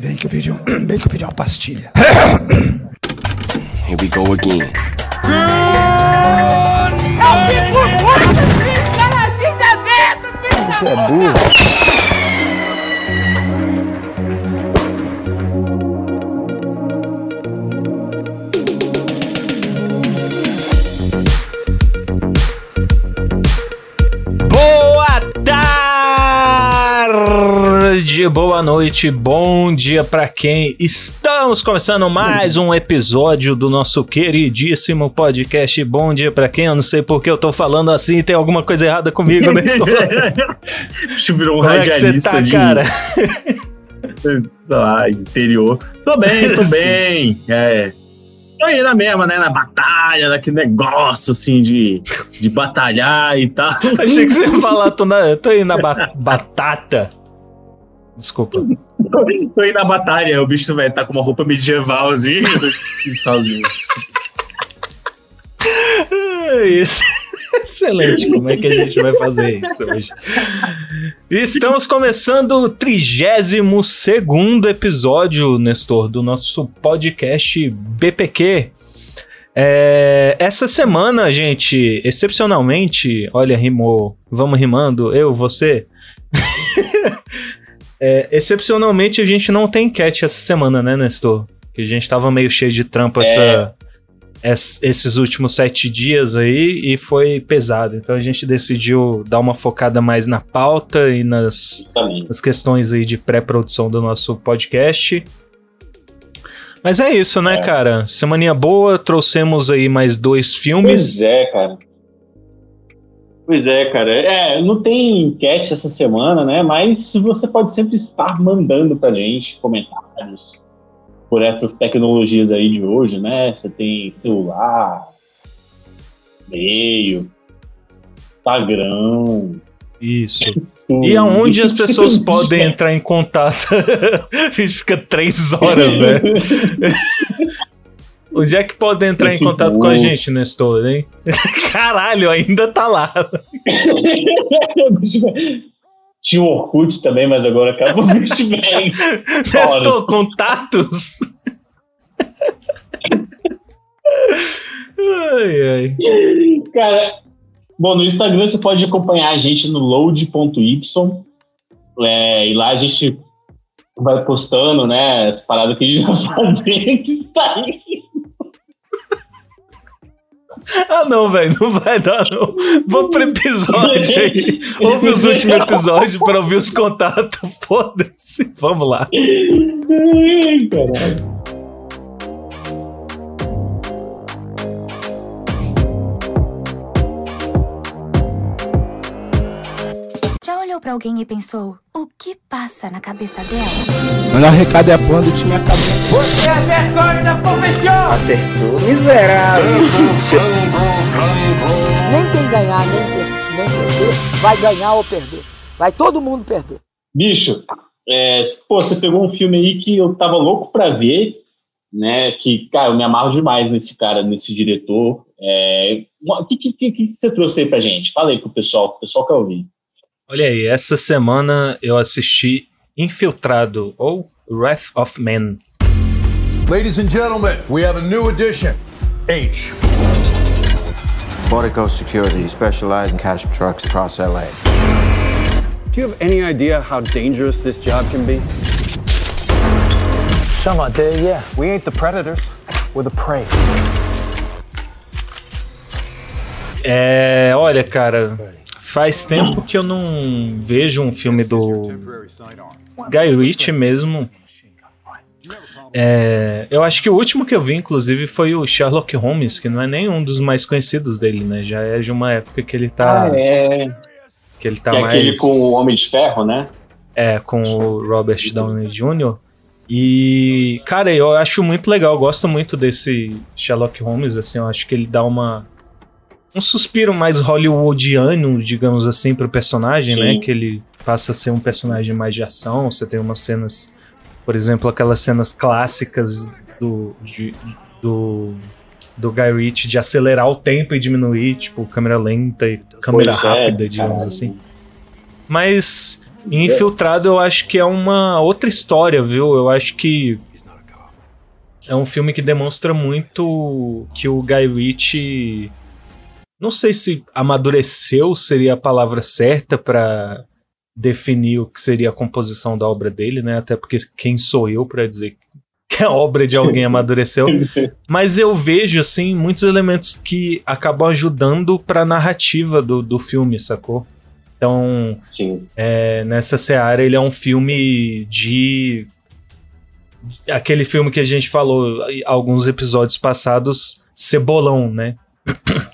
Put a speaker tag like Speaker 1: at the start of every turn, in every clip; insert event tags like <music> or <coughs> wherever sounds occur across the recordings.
Speaker 1: Bem que eu pedi, um, <clears throat> bem que eu pedi uma pastilha. <coughs>
Speaker 2: Here we go again.
Speaker 3: Você é burro.
Speaker 4: Tarde, boa noite, bom dia para quem. Estamos começando mais um episódio do nosso queridíssimo podcast. Bom dia para quem. Eu não sei porque eu tô falando assim, tem alguma coisa errada comigo na história. <laughs>
Speaker 5: Isso virou um
Speaker 4: Como é que você
Speaker 5: radialista
Speaker 4: tá,
Speaker 5: de
Speaker 4: cara? <laughs>
Speaker 5: ah, interior. Tô bem, tô bem. É. Tô aí na mesma, né? Na batalha, naquele negócio assim de, de batalhar e tal.
Speaker 4: Achei que você ia <laughs> falar, tô, na, tô aí na ba- batata. Desculpa. <laughs>
Speaker 5: Tô aí na batalha, o bicho vai estar com uma roupa medieval assim, sozinho.
Speaker 4: É Isso. <laughs> Excelente, como é que a gente vai fazer isso hoje? Estamos começando o 32 episódio, Nestor, do nosso podcast BPQ. É, essa semana, gente, excepcionalmente, olha, rimou, vamos rimando, eu, você. <laughs> É, excepcionalmente, a gente não tem enquete essa semana, né, Nestor? Que a gente tava meio cheio de trampo essa, es- esses últimos sete dias aí e foi pesado. Então a gente decidiu dar uma focada mais na pauta e nas, nas questões aí de pré-produção do nosso podcast. Mas é isso, né,
Speaker 5: É.
Speaker 4: cara? Semaninha boa, trouxemos aí mais dois filmes.
Speaker 5: Pois é, cara. Pois é, cara. É, não tem enquete essa semana, né? Mas você pode sempre estar mandando pra gente comentários por essas tecnologias aí de hoje, né? Você tem celular, e-mail, Instagram.
Speaker 4: Isso. <laughs> E aonde as pessoas <laughs> podem entrar em contato? <laughs> a gente fica três horas, né? Onde é que podem entrar em
Speaker 5: Facebook.
Speaker 4: contato com a gente, Nestor, hein? <laughs> Caralho, ainda tá lá. <laughs>
Speaker 5: Tinha o Orkut também, mas agora acabou o bicho bem.
Speaker 4: Nestor, contatos? <laughs> ai, ai.
Speaker 5: Cara, bom, no Instagram você pode acompanhar a gente no load.y. É, e lá a gente vai postando, né, as paradas que a gente vai fazer que está aí. <laughs>
Speaker 4: Ah, não, velho, não vai dar, não. Vamos pro episódio aí. Ouve os últimos episódios pra ouvir os contatos. <laughs> Foda-se. Vamos lá.
Speaker 5: Caralho.
Speaker 6: Olhou pra alguém e pensou, o que passa na cabeça dela?
Speaker 3: Melhor recado é quando o time acabou.
Speaker 7: Acertou, miserável.
Speaker 8: Nem quem ganhar, nem, per- nem perder, vai ganhar ou perder. Vai todo mundo perder.
Speaker 5: Bicho, é, pô, você pegou um filme aí que eu tava louco pra ver, né? Que, cara, eu me amarro demais nesse cara, nesse diretor. É, O que, que, que, que você trouxe aí pra gente? Fala aí pro pessoal, o pessoal quer ouvir.
Speaker 4: Olha aí, essa semana eu assisti Infiltrado, ou Wrath of Man.
Speaker 9: Ladies and gentlemen, we have a new addition. H.
Speaker 2: Portico Security specializes in cash trucks across LA.
Speaker 10: Do you have any idea how dangerous this job can be?
Speaker 7: Some out there, yeah. We ain't the predators, we're the prey.
Speaker 4: É, olha, cara, faz tempo que eu não vejo um filme do Guy Ritchie mesmo. É, eu acho que o último que eu vi, inclusive, foi o Sherlock Holmes, que não é nem um dos mais conhecidos dele, né? Já é de uma época que ele tá,
Speaker 5: é.
Speaker 4: que ele tá
Speaker 5: que é
Speaker 4: mais
Speaker 5: aquele com o Homem de Ferro, né?
Speaker 4: É, com o Robert Downey Jr. E, cara, eu acho muito legal, eu gosto muito desse Sherlock Holmes, assim, eu acho que ele dá uma. Um suspiro mais hollywoodiano, digamos assim, pro personagem,
Speaker 5: Sim.
Speaker 4: né? Que ele passa a ser um personagem mais de ação. Você tem umas cenas, por exemplo, aquelas cenas clássicas do. de- do do Guy Ritchie de acelerar o tempo e diminuir, tipo, câmera lenta e câmera
Speaker 5: Pois é,
Speaker 4: rápida, digamos
Speaker 5: caralho.
Speaker 4: assim. Mas Infiltrado eu acho que é uma outra história, viu? Eu acho que é um filme que demonstra muito que o Guy Ritchie não sei se amadureceu seria a palavra certa para definir o que seria a composição da obra dele, né? Até porque quem sou eu para dizer que a obra de alguém <laughs> amadureceu? Mas eu vejo assim muitos elementos que acabam ajudando para a narrativa do, do filme, sacou? Então, é, nessa seara, ele é um filme de. Aquele filme que a gente falou alguns episódios passados, Cebolão, né?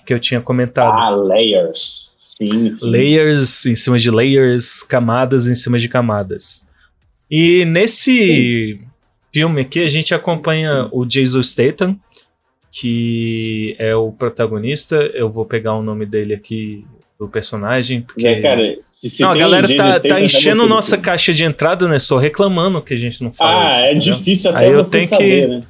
Speaker 4: Que eu tinha comentado.
Speaker 5: Ah, layers. Sim, sim.
Speaker 4: Layers em cima de layers, camadas em cima de camadas. E nesse sim. filme aqui a gente acompanha o Jason Statham, que é o protagonista. Eu vou pegar o nome dele aqui do personagem. Porque...
Speaker 5: É, cara, se, se
Speaker 4: não, a galera tá, tá enchendo nossa caixa de entrada, né? Só reclamando que a gente não fala.
Speaker 5: Ah,
Speaker 4: isso,
Speaker 5: é
Speaker 4: entendeu?
Speaker 5: difícil até
Speaker 4: Aí eu tenho
Speaker 5: saber,
Speaker 4: que,
Speaker 5: né?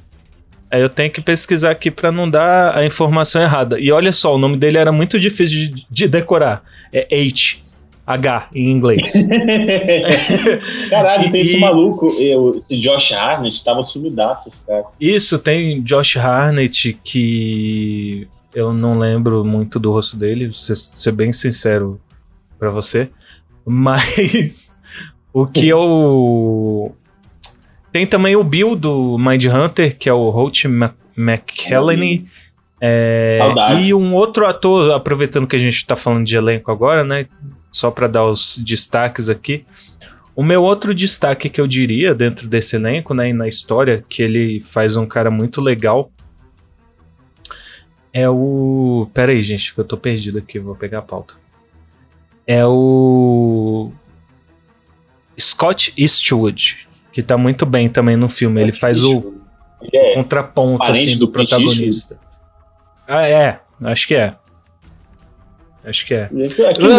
Speaker 4: Eu tenho que pesquisar aqui para não dar a informação errada. E olha só, o nome dele era muito difícil de, de decorar. É H. H em inglês. <laughs>
Speaker 5: Caralho, tem
Speaker 4: E-
Speaker 5: esse maluco, eu, esse Josh Harnett, tava sumidaço esse cara.
Speaker 4: Isso, tem Josh Harnett, que eu não lembro muito do rosto dele, ser, ser bem sincero pra você. <laughs> Mas o que eu. Tem também o Bill do Mind Hunter, que é o Holt Mc- McElhenney. É, e um outro ator, aproveitando que a gente tá falando de elenco agora, né? Só pra dar os destaques aqui. O meu outro destaque que eu diria dentro desse elenco, né, e na história, que ele faz um cara muito legal, é o. Pera aí, gente, que eu tô perdido aqui, vou pegar a pauta. É o. Scott Eastwood, que tá muito bem também no filme. Ele faz o
Speaker 5: Ele é
Speaker 4: contraponto assim,
Speaker 5: do
Speaker 4: do protagonista. Ah, é, acho que é. Acho que é.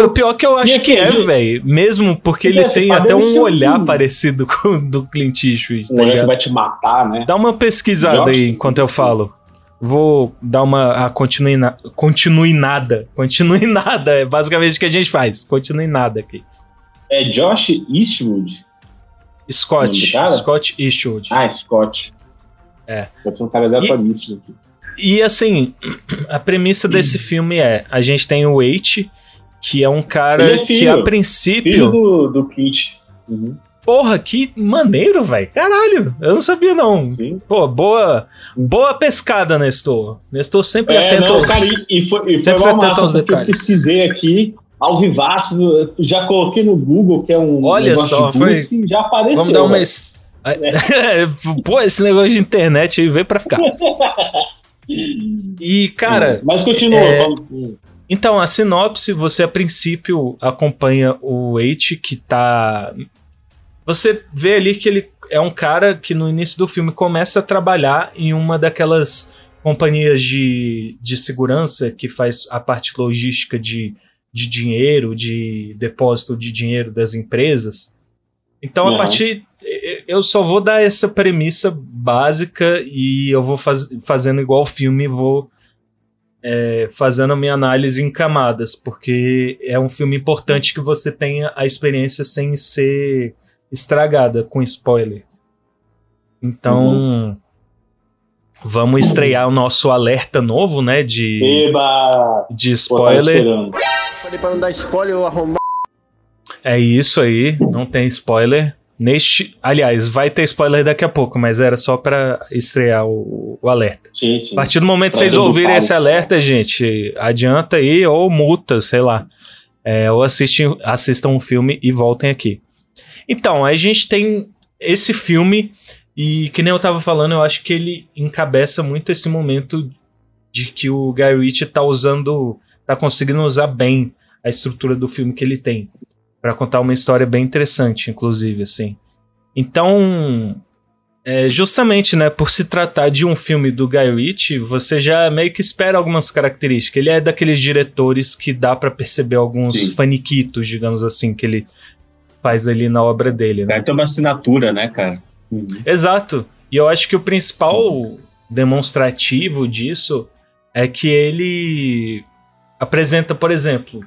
Speaker 4: O pior que eu acho que é, velho. Mesmo porque ele tem até
Speaker 5: ser
Speaker 4: um
Speaker 5: um-
Speaker 4: olhar parecido <laughs> com o do Clint Eastwood,
Speaker 5: um
Speaker 4: tá
Speaker 5: olhar que vai te matar, né?
Speaker 4: Dá uma pesquisada aí enquanto eu falo. Vou dar uma. A continue, na, continue nada. Continue <laughs> nada. É basicamente o que a gente faz. Continue nada aqui.
Speaker 5: É Josh Eastwood?
Speaker 4: Scott. Scott Eastwood.
Speaker 5: Ah, Scott.
Speaker 4: É.
Speaker 5: Pode ser um cara aleatoríssimo aqui.
Speaker 4: E assim, <clears throat> a premissa desse filme é: a gente tem o Wait, que é um cara
Speaker 5: é
Speaker 4: que
Speaker 5: filho.
Speaker 4: a princípio.
Speaker 5: Filho do, do Clint. Uhum.
Speaker 4: Porra, que maneiro, velho. Caralho, eu não sabia não.
Speaker 5: Sim.
Speaker 4: Pô, boa, boa pescada, Nestor. Nestor sempre
Speaker 5: É,
Speaker 4: atento
Speaker 5: não,
Speaker 4: aos-
Speaker 5: cara, e, e foi, e foi
Speaker 4: Sempre atento aos
Speaker 5: porque eu
Speaker 4: detalhes.
Speaker 5: pesquisei aqui, ao vivaço, já coloquei no Google, que é um
Speaker 4: Olha só, foi-
Speaker 5: já apareceu.
Speaker 4: Vamos dar uma. es- <laughs> Pô, esse negócio de internet aí veio pra ficar. <laughs> E, cara,
Speaker 5: Mas continua.
Speaker 4: é-
Speaker 5: vamos-
Speaker 4: então a sinopse, você a princípio acompanha o H, que tá. Você vê ali que ele é um cara que no início do filme começa a trabalhar em uma daquelas companhias de, de segurança que faz a parte logística de, de dinheiro, de depósito de dinheiro das empresas. Então, a
Speaker 5: Uhum.
Speaker 4: partir. Eu só vou dar essa premissa básica e eu vou faz, fazendo igual o filme, vou é, fazendo a minha análise em camadas, porque é um filme importante que você tenha a experiência sem ser estragada com spoiler. Então, vamos estrear o nosso alerta novo, né, de,
Speaker 5: Eba!
Speaker 4: de
Speaker 5: tava
Speaker 4: spoiler.
Speaker 7: Falei pra não dar spoiler, eu arrumar.
Speaker 4: É isso aí, não tem spoiler. Neste, aliás, vai ter spoiler daqui a pouco, mas era só pra estrear o, o alerta.
Speaker 5: Sim, sim.
Speaker 4: A partir do momento que
Speaker 5: Vai
Speaker 4: vocês ouvirem esse alerta, gente, adianta aí ou multa, sei lá. É, ou assistem, assistam o filme e voltem aqui. Então, a gente tem esse filme e que nem eu tava falando, eu acho que ele encabeça muito esse momento de que o Guy Ritchie tá usando, tá conseguindo usar bem a estrutura do filme que ele tem Pra contar uma história bem interessante, inclusive, assim. Então, é, justamente, né, por se tratar de um filme do Guy Ritchie, você já meio que espera algumas características. Ele é daqueles diretores que dá pra perceber alguns
Speaker 5: Sim.
Speaker 4: faniquitos, digamos assim, que ele faz ali na obra dele, né?
Speaker 5: Vai ter uma assinatura, né, cara? Uhum.
Speaker 4: Exato. E eu acho que o principal demonstrativo disso é que ele apresenta, por exemplo,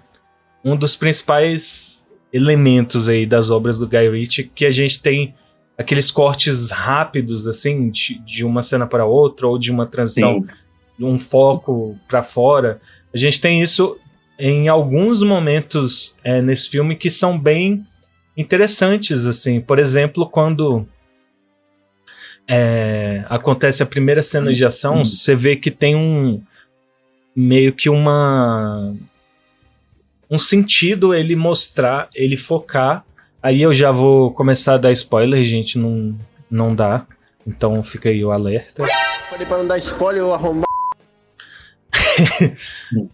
Speaker 4: um dos principais elementos aí das obras do Guy Ritchie que a gente tem aqueles cortes rápidos assim de, de uma cena para outra ou de uma transição,
Speaker 5: Sim.
Speaker 4: um foco para fora. A gente tem isso em alguns momentos é, nesse filme que são bem interessantes assim. Por exemplo, quando é, acontece a primeira cena de ação, você vê que tem um meio que uma um sentido ele mostrar, ele focar. Aí eu já vou começar a dar spoiler, gente, não não dá. Então fica aí o alerta.
Speaker 7: Falei pra não dar spoiler, eu arrumar. <laughs>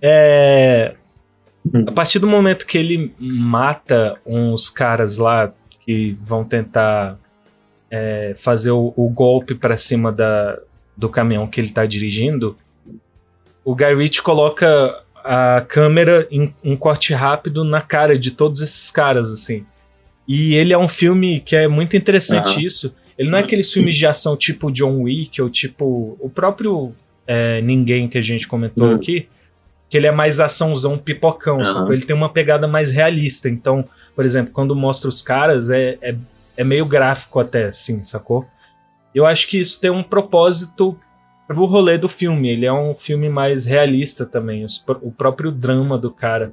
Speaker 4: É, a partir do momento que ele mata uns caras lá que vão tentar é, fazer o, o golpe para cima da, do caminhão que ele tá dirigindo, o Guy Ritchie coloca a câmera em um corte rápido na cara de todos esses caras, assim. E ele é um filme que é muito interessante
Speaker 5: Aham.
Speaker 4: isso. Ele não é aqueles filmes de ação tipo John Wick ou tipo o próprio é, Ninguém que a gente comentou
Speaker 5: Hum.
Speaker 4: aqui, que ele é mais açãozão pipocão, sacou? Ele tem uma pegada mais realista. Então, por exemplo, quando mostra os caras, é, é, é meio gráfico até, assim, sacou? Eu acho que isso tem um propósito pro rolê do filme. Ele é um filme mais realista também. Os o próprio drama do cara,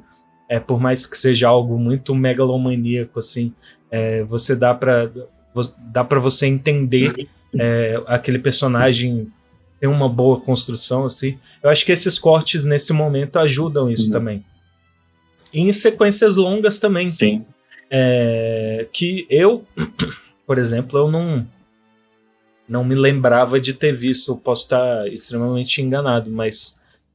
Speaker 4: é por mais que seja algo muito megalomaníaco, assim, é, você dá pra, vo- dá pra você entender é, aquele personagem tem uma boa construção, assim. Eu acho que esses cortes nesse momento ajudam isso
Speaker 5: Uhum.
Speaker 4: também. E em sequências longas também.
Speaker 5: Sim.
Speaker 4: É, que eu, <clears throat> por exemplo, eu não não me lembrava de ter visto, posso estar extremamente enganado, mas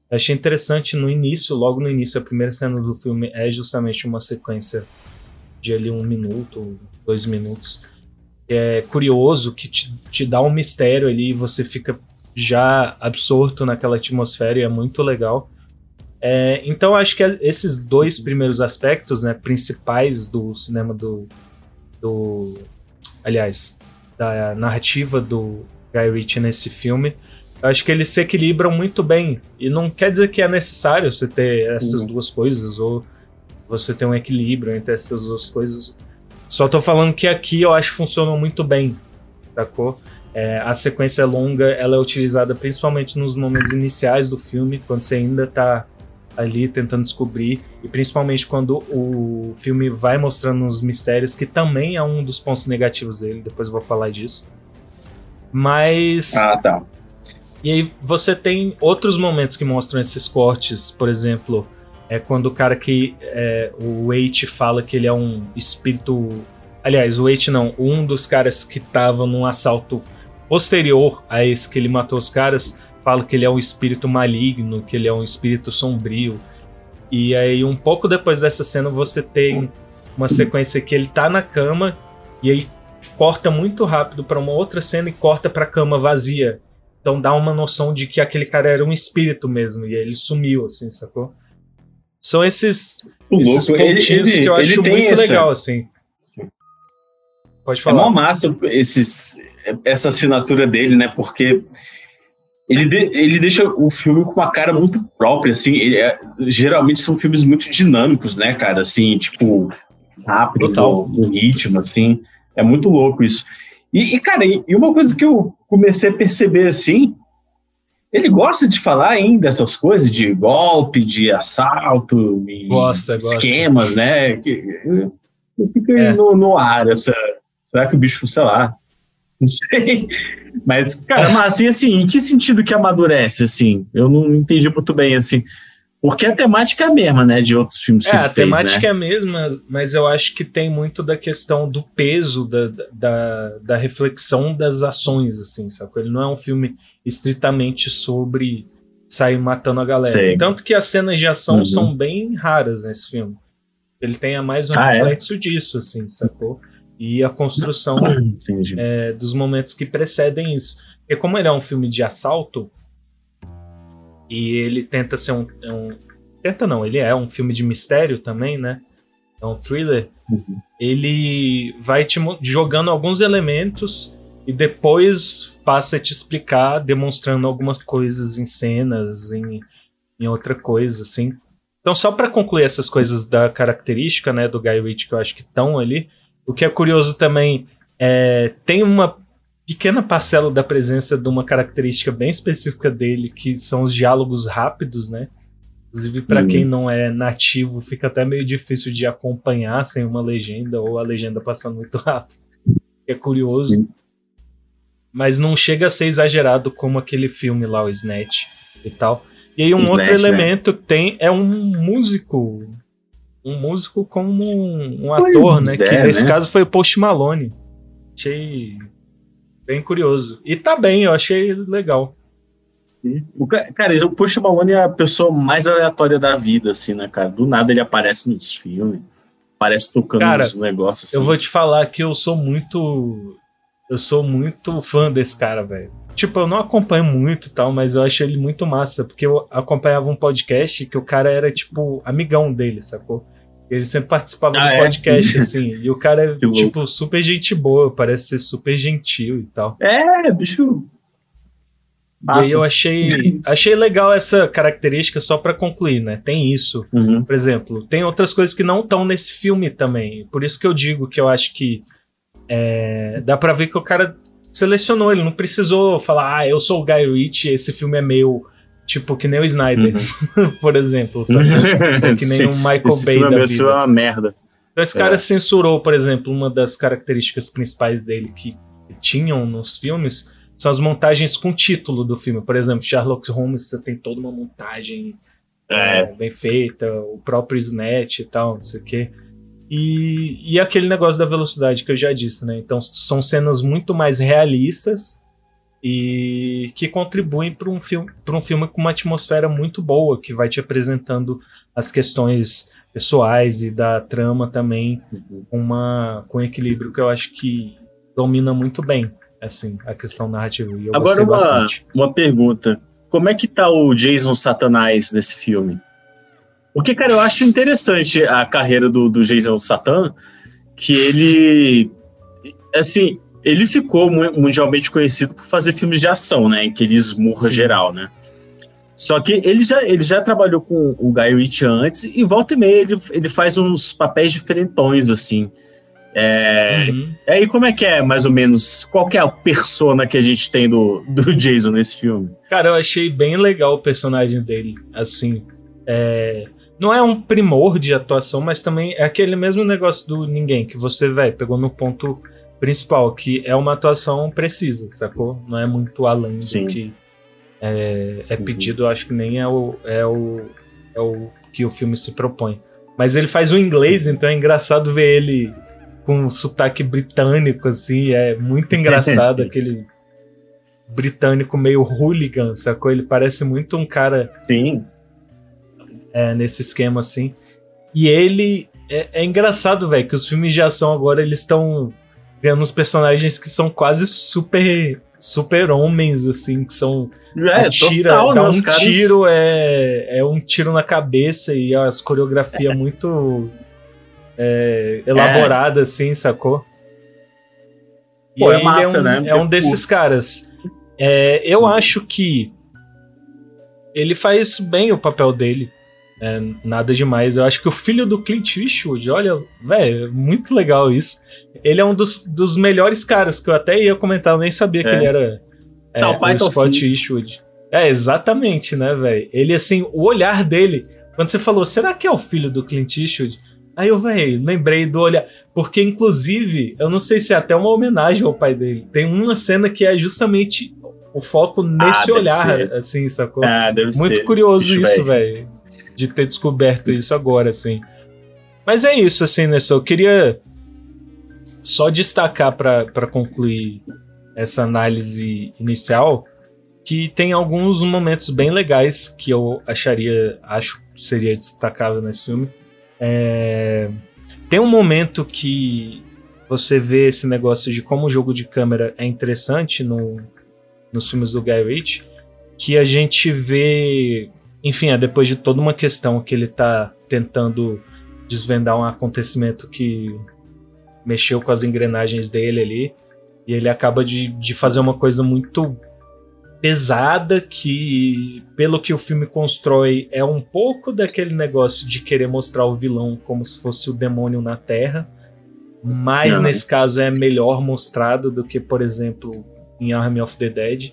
Speaker 4: achei interessante no início, logo no início, a primeira cena do filme é justamente uma sequência de ali um minuto, dois minutos. É curioso que te, te dá um mistério ali e você fica já absorto naquela atmosfera e é muito legal. É, então acho que esses dois primeiros aspectos, né, principais do cinema do, do, aliás, da narrativa do Guy Ritchie nesse filme, eu acho que eles se equilibram muito bem e não quer dizer que é necessário você ter essas
Speaker 5: Uhum.
Speaker 4: duas coisas ou você ter um equilíbrio entre essas duas coisas. Só tô falando que aqui eu acho que funcionam muito bem, sacou? É, a sequência longa ela é utilizada principalmente nos momentos iniciais do filme, quando você ainda tá ali tentando descobrir, e principalmente quando o filme vai mostrando os mistérios, que também é um dos pontos negativos dele, depois eu vou falar disso. Mas.
Speaker 5: Ah, tá.
Speaker 4: E aí você tem outros momentos que mostram esses cortes, por exemplo, é quando o cara que é, o Wait fala que ele é um espírito. Aliás, o Wait não, um dos caras que tava num assalto posterior a esse que ele matou os caras, fala que ele é um espírito maligno, que ele é um espírito sombrio. E aí, um pouco depois dessa cena, você tem uma sequência que ele tá na cama e aí corta muito rápido pra uma outra cena e corta pra cama vazia. Então dá uma noção de que aquele cara era um espírito mesmo e aí ele sumiu, assim, sacou? São esses,
Speaker 5: O
Speaker 4: esses
Speaker 5: louco,
Speaker 4: pontinhos
Speaker 5: ele-
Speaker 4: que eu acho muito
Speaker 5: essa-
Speaker 4: legal, assim. Pode
Speaker 5: É
Speaker 4: falar.
Speaker 5: mó massa esses, essa assinatura dele, né? Porque ele, de- ele deixa o filme com uma cara muito própria, assim. é- geralmente são filmes muito dinâmicos, né, cara? Assim, tipo, rápido
Speaker 4: Total.
Speaker 5: no, ritmo, assim. É muito louco isso. E, e, cara, e, uma coisa que eu comecei a perceber, assim, ele gosta de falar ainda dessas coisas de golpe, de assalto, e
Speaker 4: Gosta, gosta.
Speaker 5: esquemas, né? Que, aí
Speaker 4: É.
Speaker 5: no, no ar essa. Será que o bicho, sei lá? Não sei. Mas, cara, mas assim, assim, em que sentido que amadurece, assim? Eu não entendi muito bem, assim. Porque a temática é a mesma, né? De outros filmes que
Speaker 4: É,
Speaker 5: ele
Speaker 4: a
Speaker 5: fez,
Speaker 4: temática
Speaker 5: né?
Speaker 4: é a mesma, mas eu acho que tem muito da questão do peso da, da, da reflexão das ações, assim, sacou? Ele não é um filme estritamente sobre sair matando a galera.
Speaker 5: Sei.
Speaker 4: Tanto que as cenas de ação
Speaker 5: Uhum.
Speaker 4: são bem raras nesse filme. Ele tem a mais um
Speaker 5: Ah, é?
Speaker 4: reflexo disso, assim, sacou? E a construção é, dos momentos que precedem isso. Porque como ele é um filme de assalto, e ele tenta ser um, é um- Tenta não, ele é um filme de mistério também, né? É um thriller.
Speaker 5: Uhum.
Speaker 4: Ele vai te jogando alguns elementos e depois passa a te explicar, demonstrando algumas coisas em cenas, em, em outra coisa, assim. Então, só para concluir essas coisas da característica, né, do Guy Ritchie que eu acho que estão ali, o que é curioso também é tem uma pequena parcela da presença de uma característica bem específica dele, que são os diálogos rápidos, né? Inclusive, para
Speaker 5: Uhum.
Speaker 4: quem não é nativo, fica até meio difícil de acompanhar sem uma legenda ou a legenda passando muito rápido. É curioso.
Speaker 5: Sim.
Speaker 4: Mas não chega a ser exagerado como aquele filme lá, o Snatch e tal. E aí um
Speaker 5: Snatch,
Speaker 4: outro
Speaker 5: né?
Speaker 4: elemento que tem é um músico. Um músico como um, um
Speaker 5: Pois
Speaker 4: ator, né? que
Speaker 5: é,
Speaker 4: nesse
Speaker 5: né?
Speaker 4: caso foi o Post Malone. Achei bem curioso. E tá bem, eu achei legal.
Speaker 5: O ca- cara, o Post Malone é a pessoa mais aleatória da vida, assim, né, cara? Do nada ele aparece nos filmes, aparece tocando
Speaker 4: Cara,
Speaker 5: nos negócios. Assim.
Speaker 4: Eu vou te falar que eu sou muito. Eu sou muito fã desse cara, velho. Tipo, eu não acompanho muito e tal, mas eu acho ele muito massa, porque eu acompanhava um podcast que o cara era, tipo, amigão dele, sacou? Ele sempre participava
Speaker 5: Ah,
Speaker 4: do
Speaker 5: é?
Speaker 4: podcast, <laughs> assim, e o cara é,
Speaker 5: Que louco.
Speaker 4: tipo, super gente boa, parece ser super gentil e tal.
Speaker 5: É, bicho.
Speaker 4: E aí eu achei, <laughs> achei legal essa característica só pra concluir, né? Tem isso.
Speaker 5: Uhum.
Speaker 4: Por exemplo, tem outras coisas que não estão nesse filme também. Por isso que eu digo que eu acho que é, dá pra ver que o cara selecionou. Ele não precisou falar, ah, eu sou o Guy Ritchie, esse filme é meu. Tipo, que nem o Snyder, <laughs> por exemplo. Sabe? Ou que nem
Speaker 5: Sim.
Speaker 4: o Michael
Speaker 5: Esse
Speaker 4: Bay
Speaker 5: filme
Speaker 4: da
Speaker 5: é
Speaker 4: vida.
Speaker 5: uma merda.
Speaker 4: Então esse
Speaker 5: É.
Speaker 4: cara censurou, por exemplo, uma das características principais dele que tinham nos filmes são as montagens com título do filme. Por exemplo, Sherlock Holmes, você tem toda uma montagem
Speaker 5: É.
Speaker 4: é, bem feita, o próprio Snatch e tal, não sei o quê. E, e aquele negócio da velocidade que eu já disse, né? Então são cenas muito mais realistas e que contribuem para um filme para um filme com uma atmosfera muito boa que vai te apresentando as questões pessoais e da trama também com uma com equilíbrio que eu acho que domina muito bem assim a questão narrativa e eu
Speaker 5: Agora uma,
Speaker 4: bastante
Speaker 5: uma pergunta. Como é que tá o Jason Satanás nesse filme? Porque, cara, eu acho interessante a carreira do, do Jason Satan, que ele, assim, ele ficou mu- mundialmente conhecido por fazer filmes de ação, né? Em que ele esmurra
Speaker 4: Sim.
Speaker 5: geral, né? Só que ele já, ele já trabalhou com o Guy Ritchie antes e volta e meia ele, ele faz uns papéis diferentões, assim. É,
Speaker 4: Uhum.
Speaker 5: aí, como é que é, mais ou menos? Qual que é a persona que a gente tem do, do Jason nesse filme?
Speaker 4: Cara, eu achei bem legal o personagem dele. Assim, é, não é um primor de atuação, mas também é aquele mesmo negócio do ninguém que você, velho, pegou no ponto principal, que é uma atuação precisa, sacou? Não é muito além
Speaker 5: Sim.
Speaker 4: do que é, é
Speaker 5: Uhum.
Speaker 4: pedido. Eu acho que nem é o, é o é o que o filme se propõe. Mas ele faz o inglês, então é engraçado ver ele com um sotaque britânico, assim, é muito <laughs> engraçado aquele britânico meio hooligan, sacou? Ele parece muito um cara
Speaker 5: Sim.
Speaker 4: É, nesse esquema, assim. E ele. É, é engraçado, velho, que os filmes de ação agora eles estão ganhando uns personagens que são quase super. Super homens, assim, que são.
Speaker 5: É,
Speaker 4: atira,
Speaker 5: total,
Speaker 4: dá
Speaker 5: né?
Speaker 4: um
Speaker 5: caras-
Speaker 4: tiro, é, é um tiro na cabeça e as coreografias muito é, elaboradas, assim, sacou? E
Speaker 5: Pô, é
Speaker 4: aí
Speaker 5: massa,
Speaker 4: é um,
Speaker 5: né?
Speaker 4: é um desses caras. É, eu acho que ele faz bem o papel dele. É, nada demais. Eu acho que o filho do Clint Eastwood, olha, velho, é muito legal isso. Ele é um dos, dos melhores caras que eu até ia comentar, eu nem sabia que
Speaker 5: É.
Speaker 4: ele era é,
Speaker 5: Não, o pai
Speaker 4: o
Speaker 5: tá
Speaker 4: Scott
Speaker 5: assim.
Speaker 4: Eastwood. É, exatamente, né, velho? Ele, assim, o olhar dele, quando você falou, será que é o filho do Clint Eastwood? Aí eu, velho, lembrei do olhar. Porque, inclusive, eu não sei se é até uma homenagem ao pai dele. Tem uma cena que é justamente o foco nesse
Speaker 5: deve
Speaker 4: olhar,
Speaker 5: ser.
Speaker 4: assim, sacou?
Speaker 5: Ah, deve
Speaker 4: Muito
Speaker 5: ser.
Speaker 4: curioso
Speaker 5: Bicho,
Speaker 4: isso, velho. De ter descoberto isso agora, assim. Mas é isso, assim, né? Só eu queria só destacar pra concluir essa análise inicial que tem alguns momentos bem legais que eu acharia, acho seria destacável nesse filme. É, Tem um momento que você vê esse negócio de como o jogo de câmera é interessante no, nos filmes do Guy Ritchie, que a gente vê, enfim, é depois de toda uma questão que ele tá tentando desvendar um acontecimento que mexeu com as engrenagens dele ali, e ele acaba de, de fazer uma coisa muito pesada que, pelo que o filme constrói, é um pouco daquele negócio de querer mostrar o vilão como se fosse o demônio na Terra. Mas
Speaker 5: Não.
Speaker 4: nesse caso é melhor mostrado do que, por exemplo, em Army of the Dead.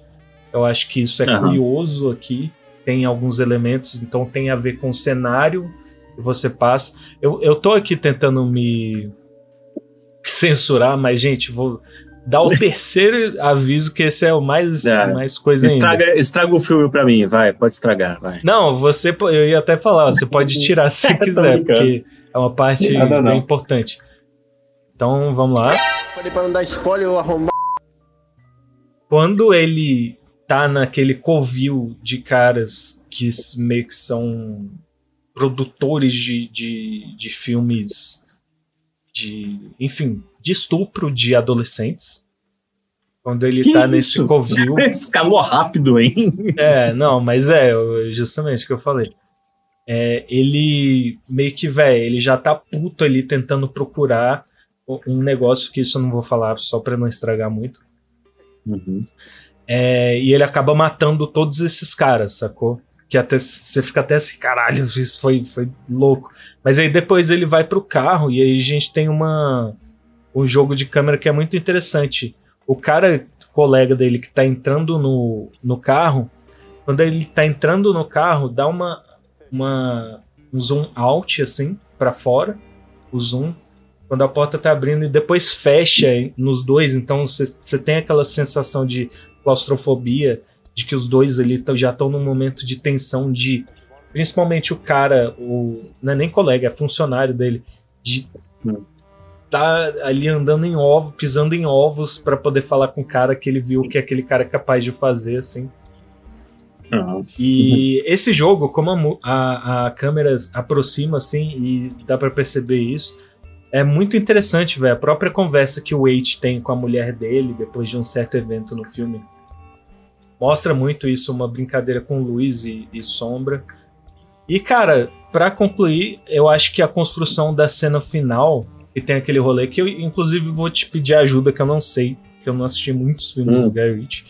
Speaker 4: Eu acho que isso é
Speaker 5: Aham.
Speaker 4: curioso aqui. Tem alguns elementos, então tem a ver com o cenário que você passa. Eu, eu tô aqui tentando me censurar, mas, gente, vou dar o <laughs> terceiro aviso, que esse é o mais,
Speaker 5: É.
Speaker 4: mais coisa ainda.
Speaker 5: Estraga, estraga o filme pra mim, vai, pode estragar, vai.
Speaker 4: Não, você, eu ia até falar, você pode tirar se <laughs>
Speaker 5: Tô
Speaker 4: quiser, porque é uma parte
Speaker 5: Nada não.
Speaker 4: bem importante. Então, vamos lá.
Speaker 7: Falei pra não dar spoiler, eu arrumar.
Speaker 4: Quando ele tá naquele covil de caras que meio que são produtores de, de, de filmes de, enfim, de estupro de adolescentes. Quando ele
Speaker 5: Que
Speaker 4: tá
Speaker 5: isso?
Speaker 4: nesse covil. <laughs>
Speaker 5: Escalou rápido, hein?
Speaker 4: É, não, mas é, justamente o que eu falei. É, ele meio que, velho, ele já tá puto ali tentando procurar um negócio que isso eu não vou falar só pra não estragar muito.
Speaker 5: Uhum.
Speaker 4: É, e ele acaba matando todos esses caras, sacou? Que até você fica até assim, caralho, isso foi, foi louco. Mas aí depois ele vai pro carro e aí a gente tem uma um jogo de câmera que é muito interessante. O cara, colega dele que tá entrando no, no carro, quando ele tá entrando no carro, dá uma, uma um zoom out assim para fora, o zoom quando a porta tá abrindo e depois fecha nos dois, então você tem aquela sensação de claustrofobia, de que os dois ali já estão num momento de tensão de principalmente o cara, o não é nem colega, é funcionário dele, de tá ali andando em ovo, pisando em ovos pra poder falar com o cara que ele viu que aquele cara é capaz de fazer assim. E esse jogo, como a, a, câmera aproxima assim e dá pra perceber isso, é muito interessante, velho. A própria conversa que o Wade tem com a mulher dele depois de um certo evento no filme mostra muito isso, uma brincadeira com luz e, e sombra. E cara, pra concluir, eu acho que a construção da cena final, que tem aquele rolê que eu inclusive vou te pedir ajuda que eu não sei, que eu não assisti muitos filmes
Speaker 5: Hum.
Speaker 4: do Guy Ritchie.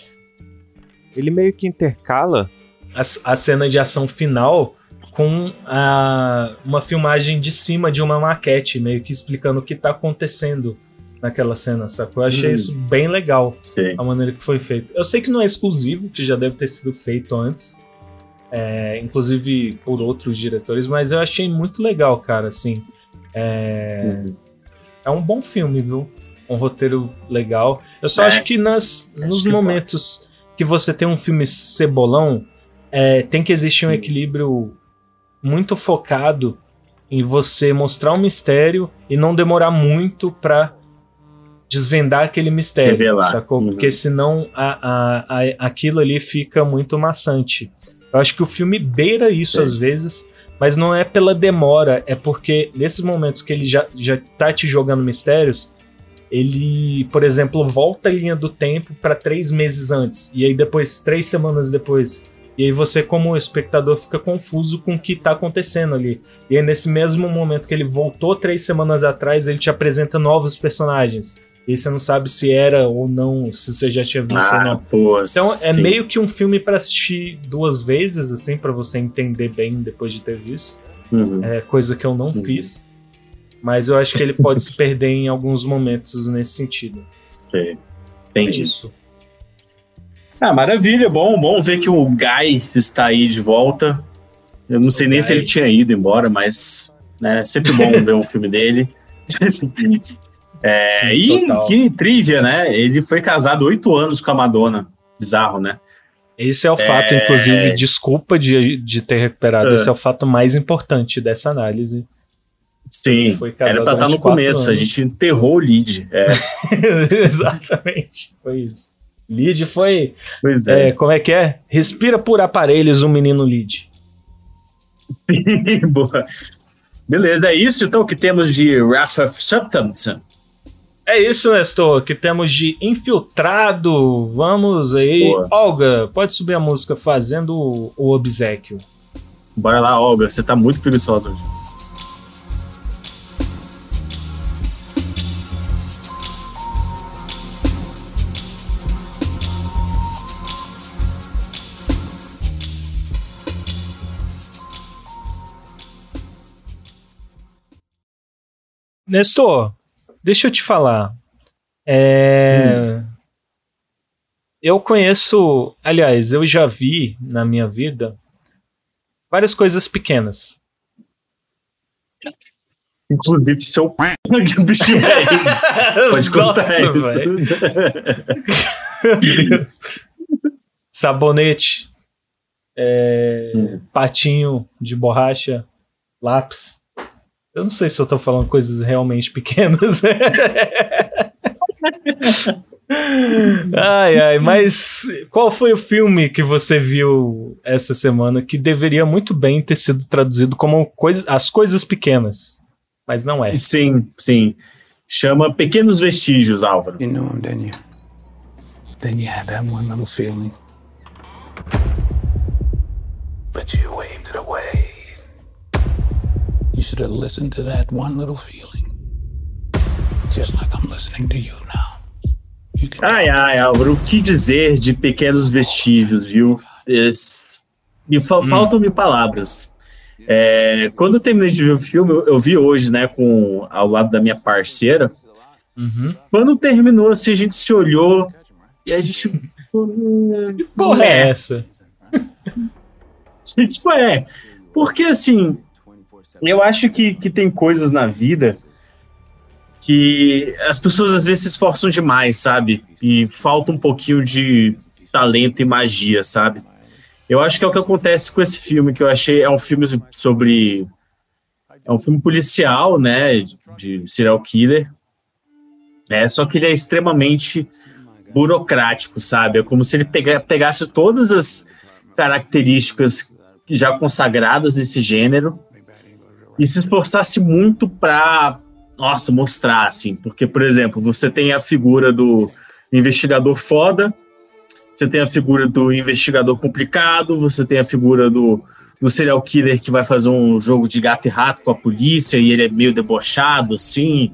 Speaker 3: Ele meio que intercala.
Speaker 4: a, a cena de ação final com a, uma filmagem de cima de uma maquete, meio que explicando o que tá acontecendo naquela cena, sacou? Eu achei
Speaker 5: Hum.
Speaker 4: isso bem legal,
Speaker 5: Sei.
Speaker 4: a maneira que foi feito. Eu sei que não é exclusivo, que já deve ter sido feito antes, é, inclusive por outros diretores, mas eu achei muito legal, cara, assim. É,
Speaker 5: Uhum.
Speaker 4: é um bom filme, viu? Um roteiro legal. Eu só
Speaker 5: É,
Speaker 4: acho que nas, nos
Speaker 5: que
Speaker 4: momentos que você tem um filme cebolão, é, tem que existir um equilíbrio muito focado em você mostrar um mistério e não demorar muito pra desvendar aquele mistério,
Speaker 5: Revelar.
Speaker 4: sacou?
Speaker 5: Uhum.
Speaker 4: Porque senão a, a, a- aquilo ali fica muito maçante. Eu acho que o filme beira isso
Speaker 5: Sim.
Speaker 4: às vezes, mas não é pela demora, é porque nesses momentos que ele já, já tá te jogando mistérios, ele, por exemplo, volta a linha do tempo pra três meses antes, e aí depois, três semanas depois. E aí você, como espectador, fica confuso com o que tá acontecendo ali. E aí, nesse mesmo momento que ele voltou três semanas atrás, ele te apresenta novos personagens. E você não sabe se era ou não, se você já tinha visto ou
Speaker 5: Ah,
Speaker 4: não.
Speaker 5: pô.
Speaker 4: Então é
Speaker 5: sim.
Speaker 4: meio que um filme pra assistir duas vezes, assim, pra você entender bem depois de ter visto.
Speaker 5: Uhum.
Speaker 4: É coisa que eu não
Speaker 5: Uhum.
Speaker 4: fiz. Mas eu acho que ele pode se perder em alguns momentos nesse sentido.
Speaker 5: Sei.
Speaker 4: É
Speaker 5: Entendi.
Speaker 4: isso.
Speaker 5: Ah, maravilha, bom, bom ver que o Guy está aí de volta. Eu não sei nem
Speaker 4: Guy.
Speaker 5: se ele tinha ido embora, mas né, é sempre bom ver um filme dele. <laughs> É,
Speaker 4: Sim,
Speaker 5: e
Speaker 4: total.
Speaker 5: que trivia, né? Ele foi casado oito anos com a Madonna. Bizarro, né?
Speaker 4: Esse é o fato,
Speaker 5: É.
Speaker 4: inclusive, desculpa de, de ter recuperado.
Speaker 5: É.
Speaker 4: Esse é o fato mais importante dessa análise.
Speaker 5: Sim, era pra estar
Speaker 4: durante
Speaker 5: no começo. A
Speaker 4: anos.
Speaker 5: gente enterrou o lead. É, <laughs>
Speaker 4: Exatamente. Foi isso. Lid foi.
Speaker 5: pois
Speaker 4: é,
Speaker 5: é.
Speaker 4: como é que é? Respira por aparelhos, o menino Lid. <laughs>
Speaker 5: Boa. Beleza, é isso então que temos de of Substance.
Speaker 4: É isso, Nestor, que temos de infiltrado. Vamos aí.
Speaker 5: Boa.
Speaker 4: Olga, pode subir a música fazendo o, obsequio.
Speaker 5: Bora lá, Olga, você tá muito preguiçosa hoje.
Speaker 4: Nestor, deixa eu te falar. É... Eu conheço, aliás, eu já vi na minha vida várias coisas pequenas.
Speaker 5: Inclusive seu que bicho velho. <laughs> Pode contar
Speaker 4: Nossa,
Speaker 5: isso. <laughs>
Speaker 4: Sabonete, é, patinho de borracha, lápis. Eu não sei se eu tô falando coisas realmente pequenas. <laughs> ai, ai, mas qual foi o filme que você viu essa semana que deveria muito bem ter sido traduzido como coisa, As Coisas Pequenas? Mas não é.
Speaker 5: Sim, sim. Chama Pequenos Vestígios, Álvaro.
Speaker 1: You knew him, didn't you? Then you had that one little feeling. But you waved it away. Should have listened to that one little feeling. Just like I'm listening to you now. You can
Speaker 5: Ai, ai, Álvaro, o que dizer de Pequenos Vestígios, viu? Es- Me fa- Faltam-me palavras. É, quando eu terminei de ver o filme, eu, eu vi hoje, né, com, ao lado da minha parceira.
Speaker 4: Uhum.
Speaker 5: Quando terminou, assim, a gente se olhou e a gente. hum,
Speaker 4: Porra, é
Speaker 5: é.
Speaker 4: essa? <laughs>
Speaker 5: Tipo, é. Porque, assim, eu acho que, que tem coisas na vida que as pessoas às vezes se esforçam demais, sabe? E falta um pouquinho de talento e magia, sabe? Eu acho que é o que acontece com esse filme, que eu achei. É um filme sobre. É um filme policial, né? De, serial killer. É, só que ele é extremamente burocrático, sabe? É como se ele pega, pegasse todas as características já consagradas desse gênero e se esforçasse muito para, nossa, mostrar assim, porque por exemplo, você tem a figura do investigador foda, você tem a figura do investigador complicado, você tem a figura do, do serial killer que vai fazer um jogo de gato e rato com a polícia e ele é meio debochado assim.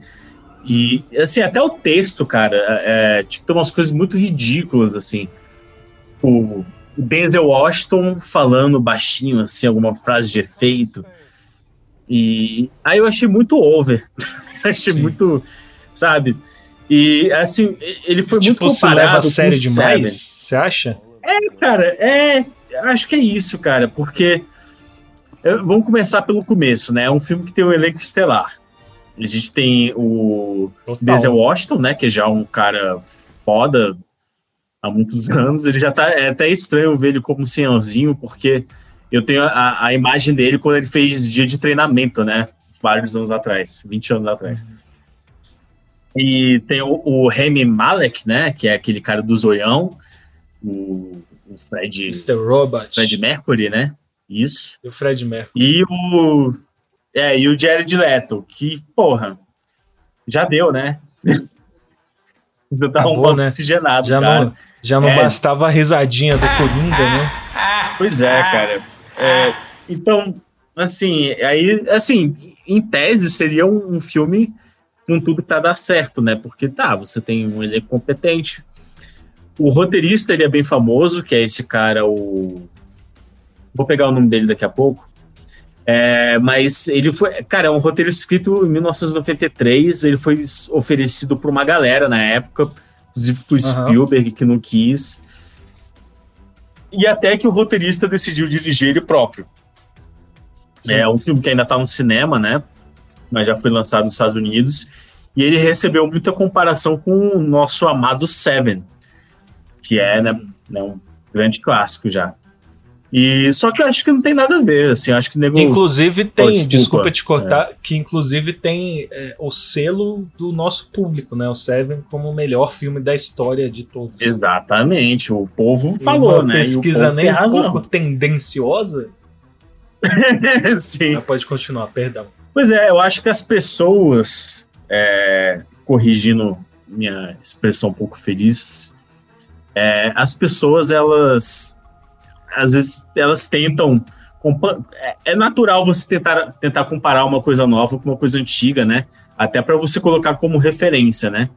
Speaker 5: E assim, até o texto, cara, é, tipo, tem umas coisas muito ridículas assim. O Denzel Washington falando baixinho, assim, alguma frase de efeito. E aí eu achei muito over. <laughs> achei muito, sabe? E assim, ele foi
Speaker 4: tipo,
Speaker 5: muito comparado
Speaker 4: leva a sério demais?
Speaker 5: Seven.
Speaker 4: Você acha?
Speaker 5: É, cara, é. Acho que é isso, cara, porque. é, Vamos começar pelo começo, né? É um filme que tem um elenco estelar. A gente tem o
Speaker 4: Total.
Speaker 5: Denzel Washington, né? Que é já um cara foda há muitos <laughs> anos. Ele já tá. É até estranho ver ele como um senhorzinho, porque eu tenho a, a imagem dele quando ele fez dia de treinamento, né? Vários anos atrás, 20 anos atrás. E tem o, o Remy Malek, né? Que é aquele cara do zoião. O, o Fred,
Speaker 4: Mr. Robot.
Speaker 5: Fred Mercury, né? Isso.
Speaker 4: E o Fred Mercury.
Speaker 5: E o. É, e o Jared Leto, que, porra, já deu, né? <laughs> Já tá um
Speaker 4: né?
Speaker 5: oxigenado,
Speaker 4: Já
Speaker 5: cara.
Speaker 4: não, já não
Speaker 5: É.
Speaker 4: bastava a risadinha do Coringa, né?
Speaker 5: Pois é, cara. É, então, assim, aí, assim, em tese seria um, um filme com tudo pra dar certo, né? Porque tá, você tem um elenco competente. O roteirista, ele é bem famoso, que é esse cara, o. Vou pegar o nome dele daqui a pouco. É, mas ele foi. Cara, é um roteiro escrito em 1993. Ele foi oferecido por uma galera na época, inclusive pro
Speaker 4: Aham.
Speaker 5: Spielberg, que não quis. E até que o roteirista decidiu dirigir ele próprio.
Speaker 4: Sim.
Speaker 5: É um filme que ainda tá no cinema, né? Mas já foi lançado nos Estados Unidos. E ele recebeu muita comparação com o nosso amado Seven, que é né, né, um grande clássico já. E só que eu acho que não tem nada a ver, assim, acho que nego
Speaker 4: inclusive tem,
Speaker 5: Oh, desculpa.
Speaker 4: desculpa, te cortar, que inclusive tem é, o selo do nosso público, né? O Seven como o melhor filme da história de todos.
Speaker 5: Exatamente, o povo
Speaker 4: E
Speaker 5: falou,
Speaker 4: uma
Speaker 5: né? E
Speaker 4: pesquisa
Speaker 5: povo
Speaker 4: nem um pouco tendenciosa. <laughs>
Speaker 5: Sim.
Speaker 4: Mas pode continuar, perdão.
Speaker 5: Pois é, eu acho que as pessoas, é, corrigindo minha expressão um pouco feliz, é, as pessoas, elas, às vezes, elas tentam. É, é natural você tentar, tentar comparar uma coisa nova com uma coisa antiga, né? Até para você colocar como referência, né?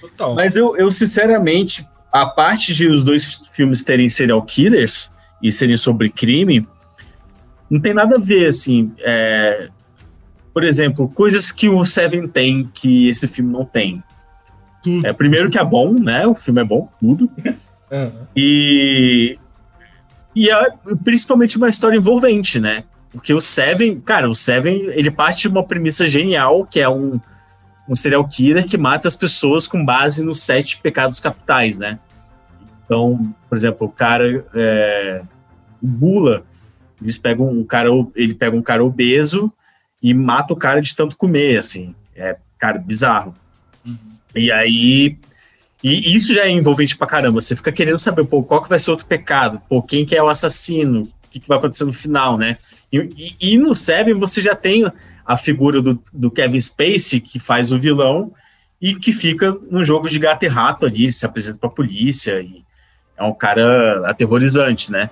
Speaker 4: Total.
Speaker 5: Mas eu, eu, sinceramente, a parte de os dois filmes terem serial killers e serem sobre crime, não tem nada a ver, assim. é, por exemplo, coisas que o Seven tem que esse filme não tem. É, primeiro que é bom, né? O filme é bom, tudo.
Speaker 4: Aham. <laughs>
Speaker 5: E, e é principalmente uma história envolvente, né? Porque o Seven, cara, o Seven, ele parte de uma premissa genial, que é um, um serial killer que mata as pessoas com base nos sete pecados capitais, né? Então, por exemplo, o cara, é, o Gula, eles pegam um cara, ele pega um cara obeso e mata o cara de tanto comer, assim. É, cara, bizarro. E aí, e isso já é envolvente pra caramba. Você fica querendo saber, pô, qual que vai ser outro pecado? Pô, quem que é o assassino? O que, que vai acontecer no final, né? E, e, e no Seven você já tem a figura do, do Kevin Spacey, que faz o vilão, e que fica no jogo de gato e rato ali, se apresenta pra polícia, e é um cara aterrorizante, né?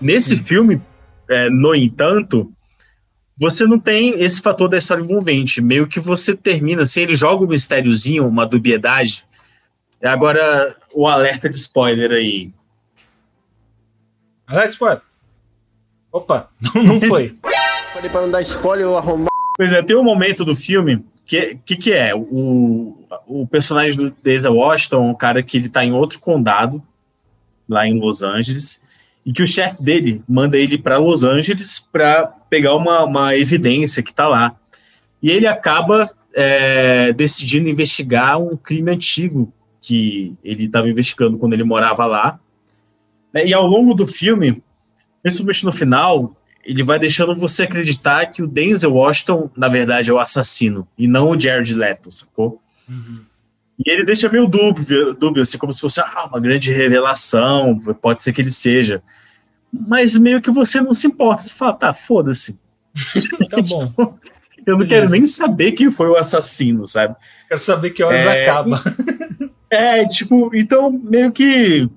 Speaker 5: Nesse filme, é, no entanto, você não tem esse fator da história envolvente. Meio que você termina, assim, ele joga um mistériozinho, uma dubiedade. Agora, o alerta de spoiler aí.
Speaker 4: Alerta de spoiler. Opa, não, não foi.
Speaker 2: Falei pra não dar spoiler, eu arrumar.
Speaker 5: Pois é, tem um momento do filme que que, que é? O, o personagem do Denzel Washington, um cara que ele tá em outro condado, lá em Los Angeles, e que o chefe dele manda ele para Los Angeles para pegar uma, uma evidência que tá lá. E ele acaba é, decidindo investigar um crime antigo que ele estava investigando quando ele morava lá. né? E ao longo do filme, principalmente no final, ele vai deixando você acreditar que o Denzel Washington, na verdade, é o assassino, e não o Jared Leto, sacou? E ele deixa meio dúbio, dúbio, assim, como se fosse ah, uma grande revelação, pode ser que ele seja. Mas meio que você não se importa, você fala, tá, foda-se. <laughs>
Speaker 4: Tá bom.
Speaker 5: Eu não quero nem saber quem foi o assassino, sabe?
Speaker 4: Quero saber que horas
Speaker 5: É,
Speaker 4: acaba. <laughs>
Speaker 5: É, tipo, então meio que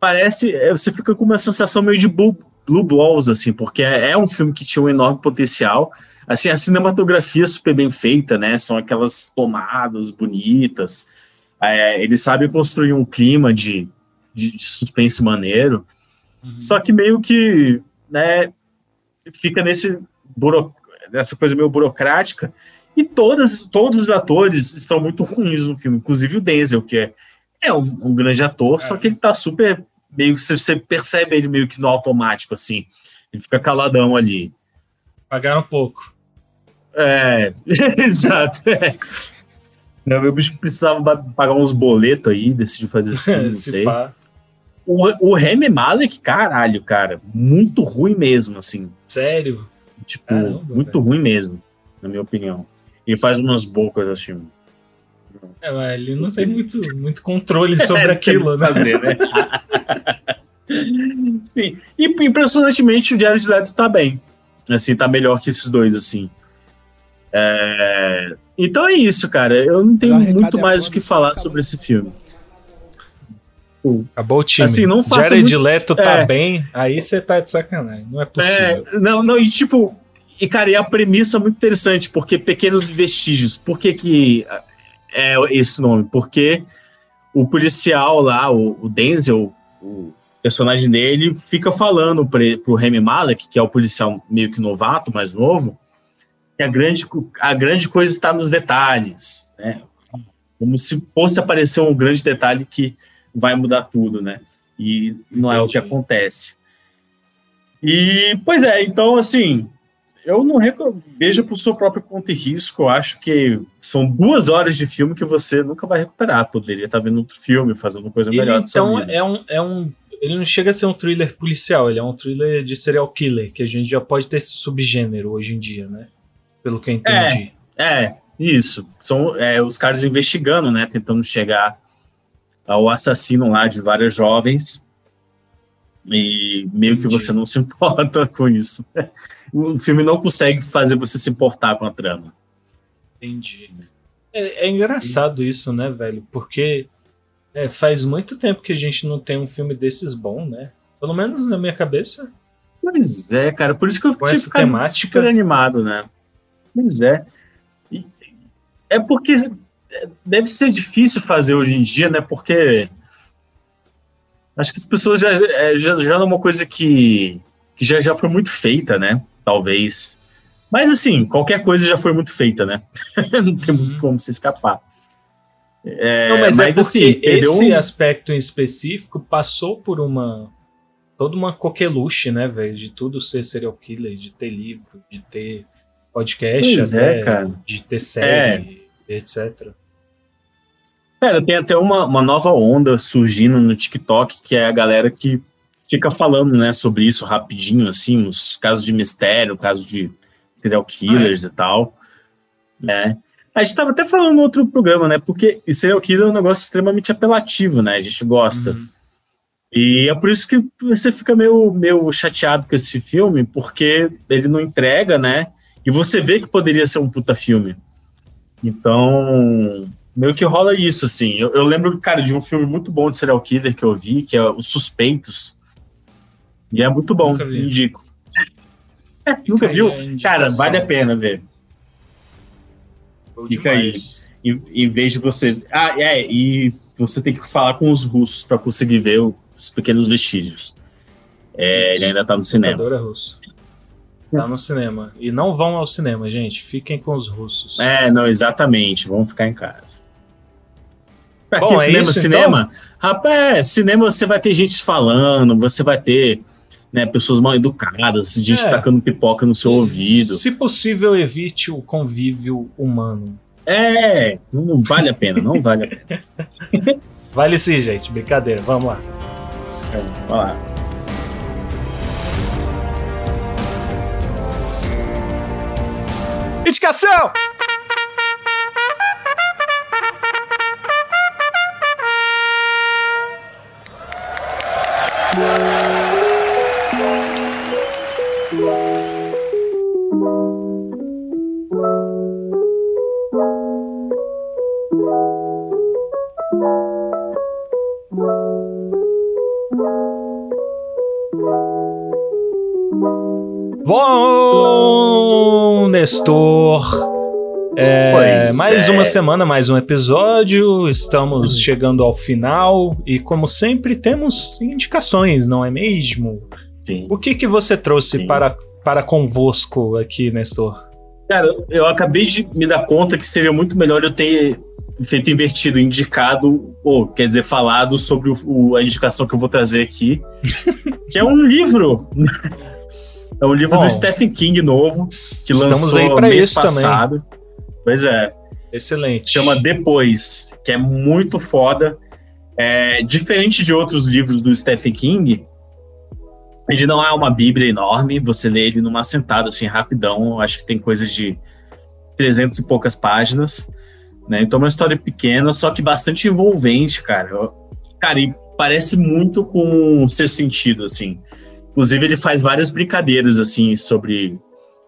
Speaker 5: parece, é, você fica com uma sensação meio de Blue, Blue Balls, assim, porque é, é um filme que tinha um enorme potencial. Assim, a cinematografia é super bem feita, né? São aquelas tomadas bonitas. É, eles sabem construir um clima de, de, de suspense maneiro. Só que meio que, né, fica nesse buro, nessa coisa meio burocrática. E todas, todos os atores estão muito ruins no filme, inclusive o Denzel, que é, é um, um grande ator, só que ele tá super. Meio que você- percebe ele meio que no automático, assim. Ele fica caladão ali.
Speaker 4: Pagaram pouco.
Speaker 5: É, <laughs> exato. É. Não, meu bicho precisava pagar uns boletos aí, decidiu fazer esse filme, <laughs> não
Speaker 4: Se
Speaker 5: sei.
Speaker 4: pá.
Speaker 5: O, o Remy Malek, caralho, cara, muito ruim mesmo, assim.
Speaker 4: Sério?
Speaker 5: Tipo,
Speaker 4: Caramba,
Speaker 5: muito ruim mesmo, na minha opinião. Ele faz umas bocas assim.
Speaker 4: É, mas ele não tem muito, muito controle <laughs> sobre
Speaker 5: É,
Speaker 4: aquilo, né?
Speaker 5: fazer, né? <laughs> Sim. E impressionantemente o Jared Leto tá bem. Assim, tá melhor que esses dois, assim. É, Então é isso, cara. Eu não tenho muito mais o que falar sobre esse filme.
Speaker 4: Acabou o time.
Speaker 5: Assim, não faça
Speaker 4: Jared
Speaker 5: muitos-
Speaker 4: Leto tá
Speaker 5: é.
Speaker 4: bem, aí você tá de sacanagem. Não é possível.
Speaker 5: É, não, não, e tipo, e cara, e a premissa é muito interessante, porque Pequenos Vestígios, por que que é esse nome? Porque o policial lá, o, o Denzel, o personagem dele, fica falando pre, pro Remy Malek, que é o policial meio que novato, mais novo, que a grande, a grande coisa está nos detalhes, né? Como se fosse aparecer um grande detalhe que vai mudar tudo, né? E não é o que
Speaker 4: Entendi.
Speaker 5: acontece. E, pois é, então, assim, eu não recom- veja por sua própria conta e risco. Eu acho que são duas horas de filme que você nunca vai recuperar. Poderia estar vendo outro filme, fazendo coisa
Speaker 4: Ele,
Speaker 5: melhor.
Speaker 4: então,
Speaker 5: vida.
Speaker 4: é um, é um. Ele não chega a ser um thriller policial, ele é um thriller de serial killer, que a gente já pode ter esse subgênero hoje em dia, né? Pelo que eu entendi.
Speaker 5: É, isso. São é, os caras investigando, né? Tentando chegar ao assassino lá de várias jovens. E meio que você não <laughs> se importa com isso. O filme não consegue fazer você se importar com a trama.
Speaker 4: Entendi. É, é engraçado isso, né, velho? Porque é, faz muito tempo que a gente não tem um filme desses bom, né? Pelo menos na minha cabeça.
Speaker 5: Pois é, cara. Por isso que eu
Speaker 4: Com essa temática.
Speaker 5: super animado, né? Pois é. E- é porque deve ser difícil fazer hoje em dia, né? Porque acho que as pessoas já, é, já, já é uma coisa que, que já, já foi muito feita, né? Talvez. Mas assim, qualquer coisa já foi muito feita, né? <laughs> Não tem muito
Speaker 4: Uhum.
Speaker 5: como se escapar. É,
Speaker 4: Não, mas, é porque
Speaker 5: assim,
Speaker 4: esse
Speaker 5: um-
Speaker 4: aspecto em específico passou por uma. toda uma coqueluche, né, velho? De tudo ser serial killer, de ter livro, de ter podcast,
Speaker 5: Pois é,
Speaker 4: de ter série, etc.
Speaker 5: Cara, tem até uma, uma nova onda surgindo no TikTok, que é a galera que fica falando, né, sobre isso rapidinho, assim, os casos de mistério, casos de serial killers e tal, né. A gente tava até falando no outro programa, né, porque serial killer é um negócio extremamente apelativo, né, a gente gosta.
Speaker 4: Uhum.
Speaker 5: E é por isso que você fica meio, meio chateado com esse filme, porque ele não entrega, né, e você vê que poderia ser um puta filme. Então, meio que rola isso, assim. Eu, eu lembro, cara, de um filme muito bom de serial killer que eu vi, que é Os Suspeitos. E é muito bom, indico. <laughs> É, nunca
Speaker 4: aí
Speaker 5: viu? Cara, vale a pena ver.
Speaker 4: Bom
Speaker 5: Fica aí.
Speaker 4: demais.
Speaker 5: Em, em vez de você. Ah, é, e você tem que falar com os russos para conseguir ver os pequenos vestígios. É, ele ainda tá no cinema.
Speaker 4: Ditadura russa. Tá no cinema. E não vão ao cinema, gente. Fiquem com os russos.
Speaker 5: É, não, exatamente. Vamos ficar em casa. Pra
Speaker 4: Bom,
Speaker 5: que
Speaker 4: é
Speaker 5: cinema?
Speaker 4: isso,
Speaker 5: cinema? Rapaz, cinema você vai ter gente falando, você vai ter né, pessoas mal educadas, gente
Speaker 4: É.
Speaker 5: tacando pipoca no seu ouvido.
Speaker 4: Se possível, evite o convívio humano.
Speaker 5: É, não, vale a pena, não vale a pena. <laughs>
Speaker 4: Vale sim, gente. Brincadeira. Vamos lá.
Speaker 5: Olha lá.
Speaker 4: Indicação! Bom, Nestor. É, mais
Speaker 5: é.
Speaker 4: uma semana, mais um episódio. Estamos chegando ao final e, como sempre, temos indicações, não é mesmo?
Speaker 5: Sim.
Speaker 4: O que que você trouxe
Speaker 5: Sim.
Speaker 4: para, para convosco aqui, Nestor?
Speaker 5: Cara, eu acabei de me dar conta que seria muito melhor eu ter feito invertido, indicado, ou quer dizer, falado sobre o- o- a indicação que eu vou trazer aqui, <laughs> que é um livro. É um livro
Speaker 4: Bom,
Speaker 5: do Stephen King novo, que lançou
Speaker 4: aí para
Speaker 5: mês
Speaker 4: isso também.
Speaker 5: Pois é,
Speaker 4: Excelente.
Speaker 5: chama Depois, que é muito foda. É, diferente de outros livros do Stephen King, ele não é uma bíblia enorme, você lê ele numa sentada, assim, rapidão. Acho que tem coisas de 300 e poucas páginas, né? Então é uma história pequena, só que bastante envolvente, cara. Eu- Cara, e parece muito com o seu sentido, assim. Inclusive, ele faz várias brincadeiras, assim, sobre...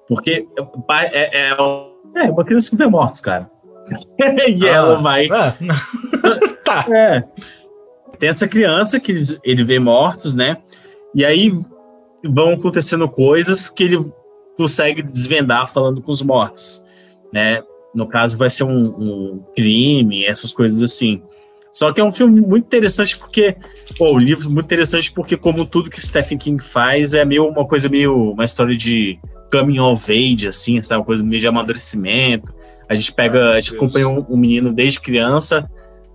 Speaker 5: Porque é, é, é uma criança que vê mortos, cara. <laughs> e ela vai...
Speaker 4: Ah, <laughs> tá.
Speaker 5: É. Tem essa criança que ele vê mortos, né? E aí vão acontecendo coisas que ele consegue desvendar falando com os mortos, né? No caso, vai ser um, um crime, essas coisas assim. Só que é um filme muito interessante porque, pô, o livro é muito interessante porque, como tudo que Stephen King faz, é meio uma coisa meio uma história de coming of age, assim, sabe? Uma coisa meio de amadurecimento. A gente pega,
Speaker 4: Ai,
Speaker 5: a gente
Speaker 4: Deus.
Speaker 5: acompanha um, um menino desde criança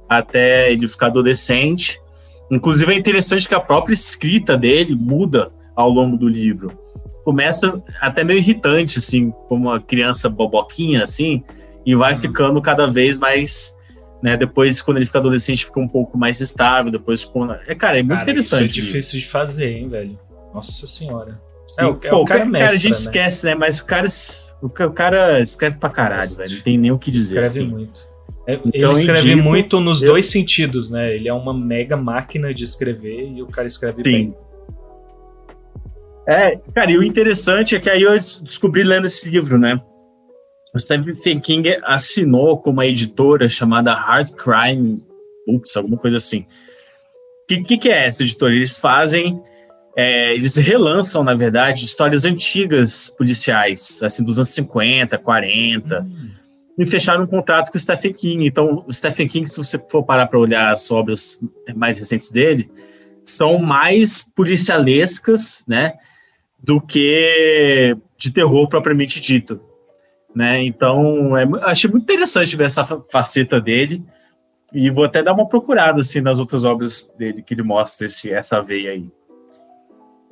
Speaker 5: até ele ficar adolescente. Inclusive é interessante que a própria escrita dele muda ao longo do livro. Começa até meio irritante, assim, como uma criança boboquinha, assim, e vai
Speaker 4: Uhum.
Speaker 5: ficando cada vez mais, né? Depois, quando ele fica adolescente, fica um pouco mais estável. Depois, quando... é cara, é muito
Speaker 4: Cara,
Speaker 5: interessante.
Speaker 4: Isso é difícil de fazer, hein, velho? Nossa senhora.
Speaker 5: Sim.
Speaker 4: É, o- é
Speaker 5: Pô,
Speaker 4: o cara
Speaker 5: a
Speaker 4: mestra,
Speaker 5: gente
Speaker 4: né?
Speaker 5: esquece, né? Mas o cara, o ca- o cara escreve pra caralho,
Speaker 4: Mestre.
Speaker 5: velho. Não tem nem o que dizer.
Speaker 4: Escreve
Speaker 5: assim.
Speaker 4: muito. É,
Speaker 5: Então,
Speaker 4: ele escreve
Speaker 5: indico-
Speaker 4: muito nos
Speaker 5: eu-
Speaker 4: dois sentidos, né? Ele é uma mega máquina de escrever e o cara escreve
Speaker 5: Sim.
Speaker 4: bem.
Speaker 5: É, cara, e o interessante é que aí eu descobri lendo esse livro, né? O Stephen King assinou com uma editora chamada Hard Crime Books, alguma coisa assim. O que, que, que é essa editora? Eles fazem, é, eles relançam, na verdade, histórias antigas policiais, assim, dos anos 50, 40, e fecharam um contrato com o Stephen King. Então, o Stephen King, se você for parar para olhar as obras mais recentes dele, são mais policialescas, né? do que de terror propriamente dito. Né? Então, é, achei muito interessante ver essa faceta dele. E vou até dar uma procurada assim nas outras obras dele que ele mostra esse, essa veia aí.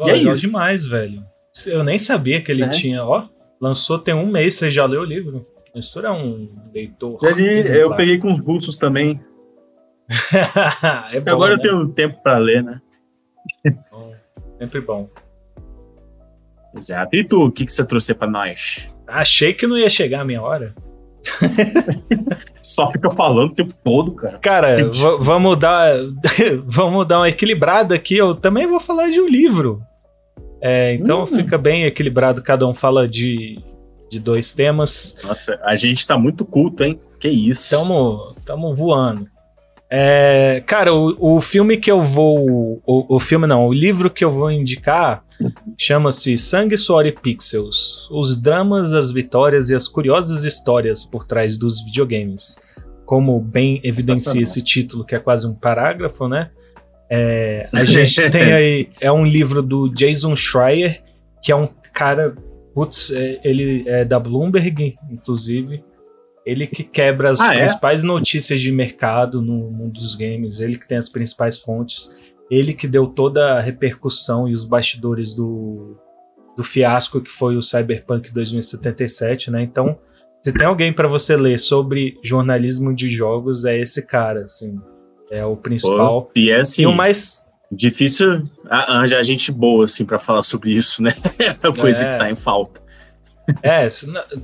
Speaker 4: Pô, é legal demais, velho. Eu nem sabia que ele é. tinha, ó. Lançou tem um mês, você já leu o livro. O Nestor é um leitor.
Speaker 5: Ele, eu peguei com os russos também. <laughs> é bom, Agora né? eu tenho tempo para ler, né?
Speaker 4: Bom, sempre bom.
Speaker 5: Exato. E tu, o que, que você trouxe para nós?
Speaker 4: Achei que não ia chegar a minha hora.
Speaker 5: Só fica falando o tempo todo, cara.
Speaker 4: Cara, vamos dar, <laughs> vamos dar uma equilibrada aqui. Eu também vou falar de um livro. É, então hum. fica bem equilibrado, cada um fala de, de dois temas.
Speaker 5: Nossa, a gente tá muito culto, hein? Que isso.
Speaker 4: Tamo, tamo voando. É, cara, o, o filme que eu vou. O, o, filme não, o livro que eu vou indicar chama-se Sangue, Suor e Pixels: Os dramas, as vitórias e as curiosas histórias por trás dos videogames. Como bem evidencia esse título, que é quase um parágrafo, né? É, a <laughs> gente tem aí. É um livro do Jason Schreier, que é um cara. Putz, é, ele é da Bloomberg, inclusive. Ele que quebra as ah, é? principais é? notícias de mercado no mundo dos games, ele que tem as principais fontes, ele que deu toda a repercussão e os bastidores do, do fiasco que foi o Cyberpunk 2077, né? Então, se tem alguém para você ler sobre jornalismo de jogos, é esse cara, assim. É o principal.
Speaker 5: Pô, e é assim,
Speaker 4: e o mais
Speaker 5: difícil arranjar gente boa assim para falar sobre isso, né? <laughs> É a coisa é. que tá em falta.
Speaker 4: É,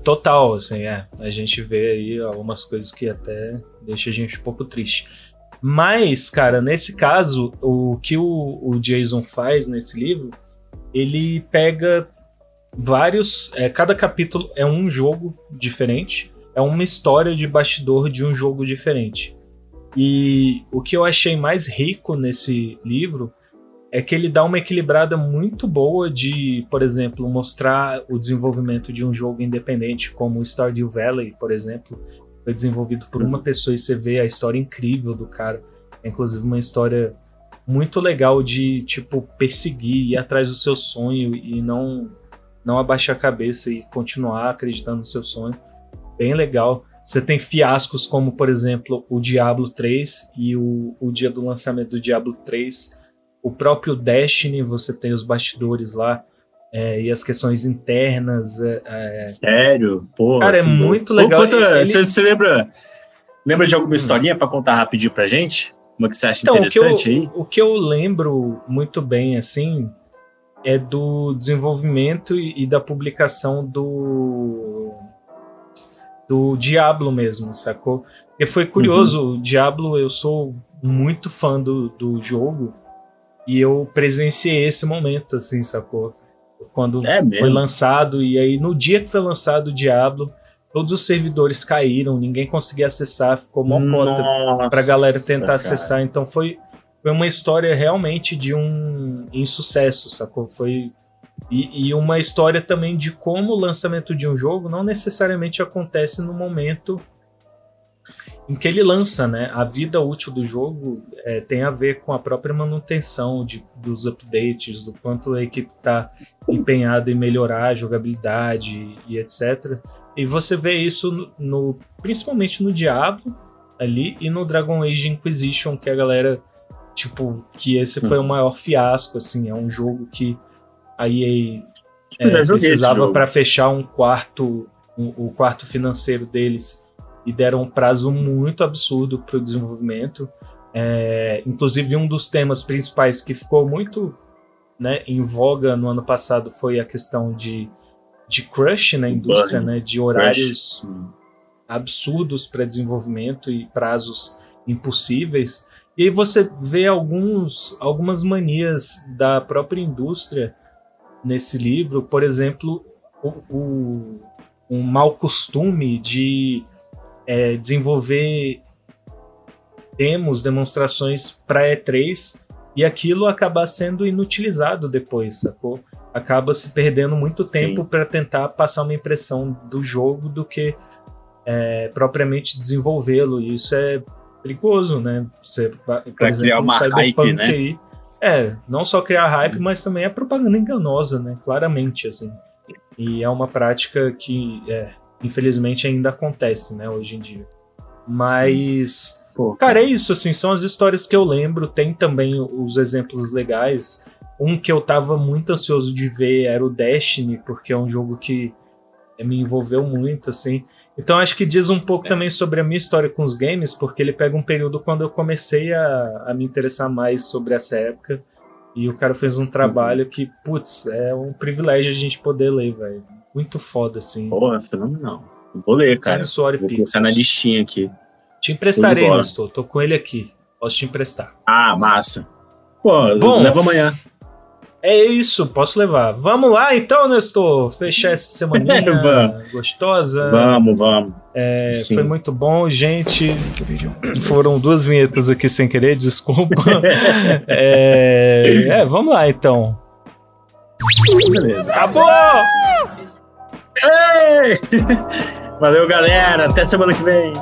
Speaker 4: total, assim, é. A gente vê aí algumas coisas que até deixa a gente um pouco triste. Mas, cara, nesse caso, o que o, o Jason faz nesse livro, ele pega vários. É, cada capítulo é um jogo diferente, é uma história de bastidor de um jogo diferente. E o que eu achei mais rico nesse livro é que ele dá uma equilibrada muito boa de, por exemplo, mostrar o desenvolvimento de um jogo independente, como o Stardew Valley, por exemplo, foi desenvolvido por uma pessoa e você vê a história incrível do cara. É inclusive uma história muito legal de, tipo, perseguir, ir atrás do seu sonho e não, não abaixar a cabeça e continuar acreditando no seu sonho. Bem legal. Você tem fiascos como, por exemplo, o Diablo 3 e o, o dia do lançamento do Diablo 3 o próprio Destiny, você tem os bastidores lá é, e as questões internas. É,
Speaker 5: é... Sério? Pô,
Speaker 4: Cara, é muito legal.
Speaker 5: Ele... você, lembra, lembra de alguma hum. historinha para contar rapidinho pra gente? Uma que você acha então, interessante
Speaker 4: o
Speaker 5: eu,
Speaker 4: aí? O que eu lembro muito bem, assim, é do desenvolvimento e, e da publicação do do Diablo mesmo, sacou? E foi curioso, uhum. o Diablo, eu sou muito fã do, do jogo, e eu presenciei esse momento, assim, sacou? Quando é foi lançado, e aí no dia que foi lançado o Diablo, todos os servidores caíram, ninguém conseguia acessar, ficou mó cota pra galera tentar cara. acessar. Então foi, foi uma história realmente de um insucesso, sacou? Foi. E, e uma história também de como o lançamento de um jogo não necessariamente acontece no momento em que ele lança, né? A vida útil do jogo é, tem a ver com a própria manutenção de, dos updates, do quanto a equipe está empenhada em melhorar a jogabilidade e etc. E você vê isso no, no, principalmente no Diablo ali e no Dragon Age Inquisition, que a galera tipo que esse foi o maior fiasco, assim, é um jogo que a EA é, precisava para fechar um quarto, um, o quarto financeiro deles e deram um prazo muito absurdo para o desenvolvimento. É, inclusive, um dos temas principais que ficou muito né, em voga no ano passado foi a questão de, de crush na indústria, né, de horários crush. absurdos para desenvolvimento e prazos impossíveis. E aí você vê alguns, algumas manias da própria indústria nesse livro, por exemplo, o, o um mau costume de é, desenvolver demos, demonstrações para E3 e aquilo acabar sendo inutilizado depois, sacou? Acaba se perdendo muito tempo para tentar passar uma impressão do jogo do que é, propriamente desenvolvê-lo. E isso é perigoso, né? Você, por
Speaker 5: pra exemplo, criar uma hype, né? aí,
Speaker 4: É, não só criar hype, mas também é propaganda enganosa, né? Claramente, assim. E é uma prática que, é, infelizmente, ainda acontece, né, hoje em dia. Mas, Pô, cara, é isso, assim, são as histórias que eu lembro. Tem também os exemplos legais. Um que eu tava muito ansioso de ver era o Destiny, porque é um jogo que me envolveu muito, assim. Então acho que diz um pouco é. também sobre a minha história com os games, porque ele pega um período quando eu comecei a, a me interessar mais sobre essa época. E o cara fez um trabalho uhum. que, putz, é um privilégio a gente poder ler, velho. Muito foda, assim.
Speaker 5: Porra, fenomenal. Vou ler, cara. Vou colocar na listinha aqui.
Speaker 4: Te emprestarei, Nestor. Tô com ele aqui. Posso te emprestar.
Speaker 5: Ah, massa. Pô, Bom, leva amanhã.
Speaker 4: É isso, posso levar. Vamos lá então, Nestor, fechar essa semaninha <laughs> gostosa.
Speaker 5: Vamos, vamos.
Speaker 4: É, foi muito bom, gente. Foram duas vinhetas aqui sem querer, desculpa. <laughs> é, é, vamos lá então.
Speaker 5: Beleza.
Speaker 4: Acabou! <laughs>
Speaker 5: Valeu, galera. Até semana que vem.